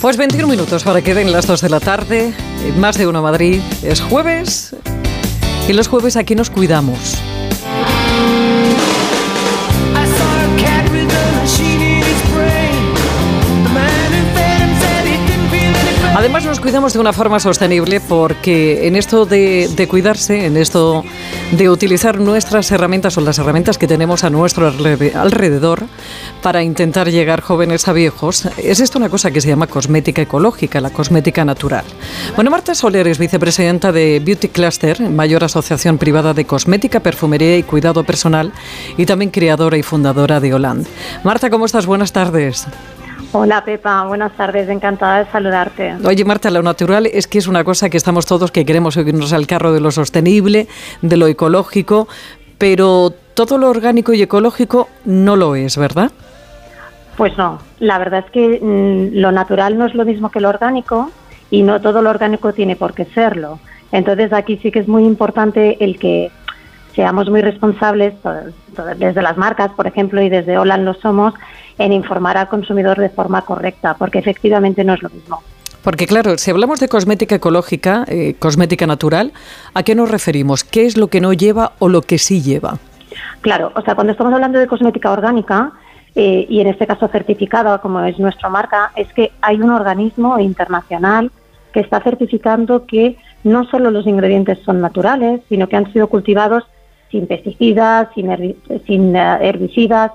Pues 21 minutos para que den las 2 de la tarde. Más de uno Madrid. Es jueves. Y los jueves aquí nos cuidamos. Además nos cuidamos de una forma sostenible porque en esto de, cuidarse, en esto de utilizar nuestras herramientas o las herramientas que tenemos a nuestro alrededor para intentar llegar jóvenes a viejos, es esto una cosa que se llama cosmética ecológica, la cosmética natural. Bueno, Marta Soler es vicepresidenta de Beauty Cluster, mayor asociación privada de cosmética, perfumería y cuidado personal y también creadora y fundadora de Holand. Marta, ¿cómo estás? Buenas tardes. Hola Pepa, buenas tardes, encantada de saludarte. Oye Marta, lo natural es que es una cosa que estamos todos que queremos subirnos al carro de lo sostenible, de lo ecológico, pero todo lo orgánico y ecológico no lo es, ¿verdad? Pues no, la verdad es que mm, lo natural no es lo mismo que lo orgánico y no todo lo orgánico tiene por qué serlo. Entonces aquí sí que es muy importante el que seamos muy responsables, desde las marcas, por ejemplo, y desde Holland lo somos, en informar al consumidor de forma correcta, porque efectivamente no es lo mismo. Porque claro, si hablamos de cosmética ecológica, eh, cosmética natural, ¿a qué nos referimos? ¿Qué es lo que no lleva o lo que sí lleva? Claro, o sea, cuando estamos hablando de cosmética orgánica, eh, y en este caso certificada, como es nuestra marca, es que hay un organismo internacional que está certificando que no solo los ingredientes son naturales, sino que han sido cultivados sin pesticidas, sin, eh, herbicidas,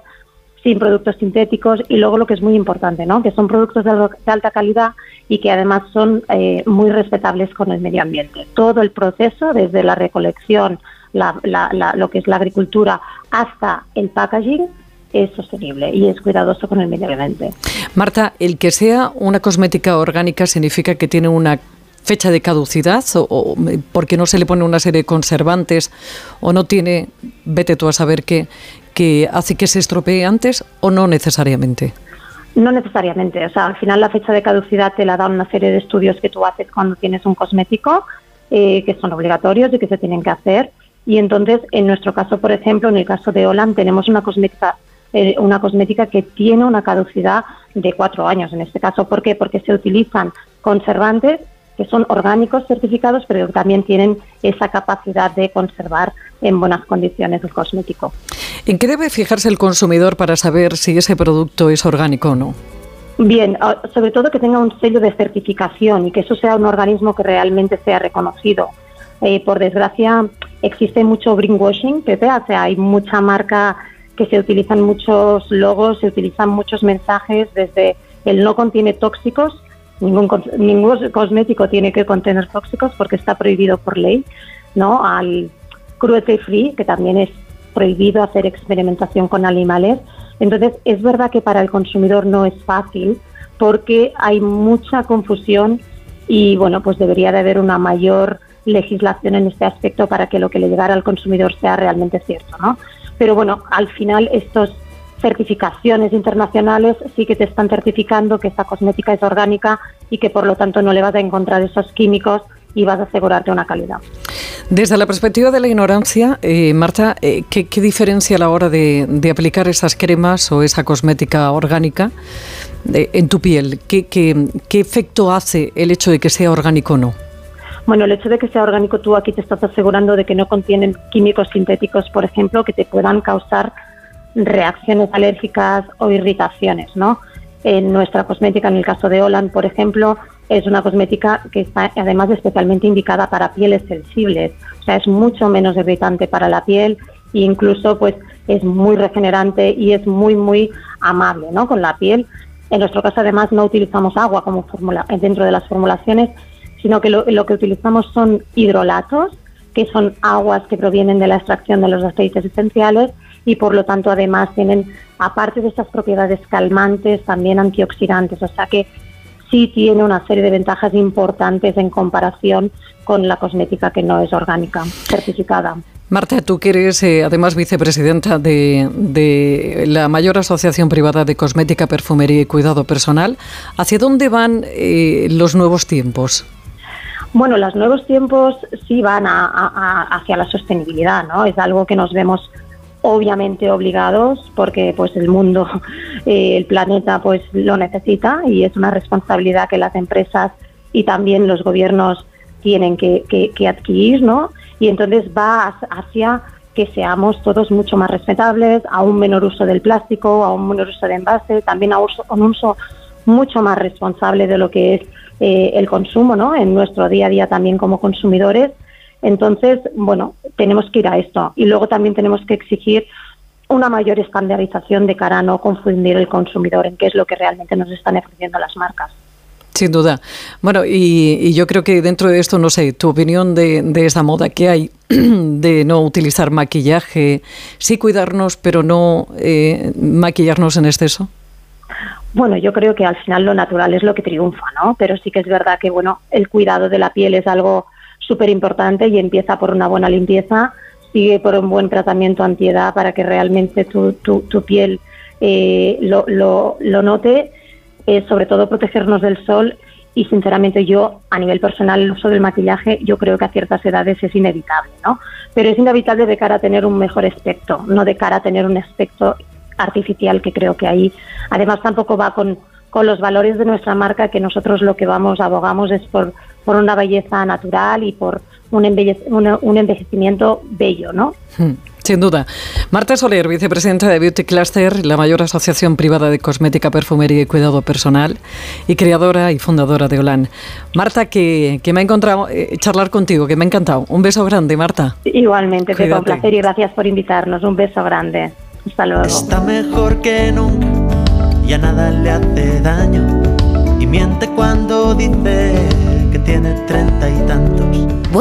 sin productos sintéticos y luego lo que es muy importante, ¿no? que son productos de, alta calidad y que además son eh, muy respetables con el medio ambiente. Todo el proceso, desde la recolección, lo que es la agricultura, hasta el packaging, es sostenible y es cuidadoso con el medio ambiente. Marta, el que sea una cosmética orgánica significa que tiene una fecha de caducidad o, porque no se le pone una serie de conservantes o no tiene, vete tú a saber qué, que hace que se estropee antes o no necesariamente? No necesariamente, o sea, al final la fecha de caducidad te la da una serie de estudios que tú haces cuando tienes un cosmético, eh, que son obligatorios y que se tienen que hacer. Y entonces, en nuestro caso, por ejemplo, en el caso de Holland, tenemos una cosmética, eh, una cosmética que tiene una caducidad de cuatro años. En este caso, ¿por qué? Porque se utilizan conservantes que son orgánicos certificados, pero también tienen esa capacidad de conservar en buenas condiciones el cosmético. ¿En qué debe fijarse el consumidor para saber si ese producto es orgánico o no? Bien, sobre todo que tenga un sello de certificación y que eso sea un organismo que realmente sea reconocido. Eh, por desgracia, existe mucho greenwashing, Pepe, o sea, hay mucha marca que se utilizan muchos logos, se utilizan muchos mensajes desde el no contiene tóxicos Ningún, ningún cosmético tiene que contener tóxicos porque está prohibido por ley, ¿no? Al cruelty free, que también es prohibido hacer experimentación con animales. Entonces, es verdad que para el consumidor no es fácil porque hay mucha confusión y, bueno, pues debería de haber una mayor legislación en este aspecto para que lo que le llegara al consumidor sea realmente cierto, ¿no? Pero bueno, al final estos certificaciones internacionales sí que te están certificando que esta cosmética es orgánica y que por lo tanto no le vas a encontrar esos químicos y vas a asegurarte una calidad. Desde la perspectiva de la ignorancia, eh, Marta, eh, ¿qué, diferencia a la hora de, aplicar esas cremas o esa cosmética orgánica eh, en tu piel? ¿Qué, qué efecto hace el hecho de que sea orgánico o no? Bueno, el hecho de que sea orgánico, tú aquí te estás asegurando de que no contienen químicos sintéticos, por ejemplo, que te puedan causar reacciones alérgicas o irritaciones, ¿no? En nuestra cosmética, en el caso de Holland, por ejemplo, es una cosmética que está además especialmente indicada para pieles sensibles, o sea, es mucho menos irritante para la piel e incluso pues es muy regenerante y es muy muy amable, ¿no? Con la piel. En nuestro caso además no utilizamos agua como fórmula dentro de las formulaciones, sino que lo, lo que utilizamos son hidrolatos, que son aguas que provienen de la extracción de los aceites esenciales y por lo tanto además tienen, aparte de estas propiedades calmantes, también antioxidantes, o sea que sí tiene una serie de ventajas importantes en comparación con la cosmética que no es orgánica, certificada. Marta, tú que eres eh, además vicepresidenta de, la mayor asociación privada de cosmética, perfumería y cuidado personal, ¿hacia dónde van eh, los nuevos tiempos? Bueno, los nuevos tiempos sí van hacia la sostenibilidad, ¿no? Es algo que nos vemos obviamente obligados porque pues el mundo, eh, el planeta pues lo necesita y es una responsabilidad que las empresas y también los gobiernos tienen que, adquirir, ¿no? Y entonces va hacia que seamos todos mucho más respetables, a un menor uso del plástico, a un menor uso de envase, también a un uso mucho más responsable de lo que es eh, el consumo, ¿no? En nuestro día a día también como consumidores. Entonces, bueno, tenemos que ir a esto. Y luego también tenemos que exigir una mayor estandarización de cara a no confundir el consumidor en qué es lo que realmente nos están ofreciendo las marcas. Sin duda. Bueno, y, yo creo que dentro de esto, no sé, tu opinión de, de esta moda que hay de no utilizar maquillaje, sí cuidarnos, pero no eh, maquillarnos en exceso. Bueno, yo creo que al final lo natural es lo que triunfa, ¿no? Pero sí que es verdad que, bueno, el cuidado de la piel es algo súper importante y empieza por una buena limpieza, sigue por un buen tratamiento antiedad para que realmente tu, tu, piel eh, lo, lo, lo note es sobre todo protegernos del sol y sinceramente yo a nivel personal el uso del maquillaje yo creo que a ciertas edades es inevitable, ¿no? Pero es inevitable de cara a tener un mejor aspecto, no de cara a tener un aspecto artificial que creo que ahí además tampoco va con, con los valores de nuestra marca que nosotros lo que vamos abogamos es por, por una belleza natural y por un, un envejecimiento bello, ¿no? Hmm. Sin duda. Marta Soler, vicepresidenta de Beauty Cluster, la mayor asociación privada de cosmética, perfumería y cuidado personal, y creadora y fundadora de Olan. Marta, que, me ha encontrado eh, charlar contigo, que me ha encantado. Un beso grande, Marta. Igualmente, Pepe, un placer y gracias por invitarnos. Un beso grande. Hasta luego. Está mejor que nunca, ya nada le hace daño. Y miente cuando dice que tiene treinta y tantos.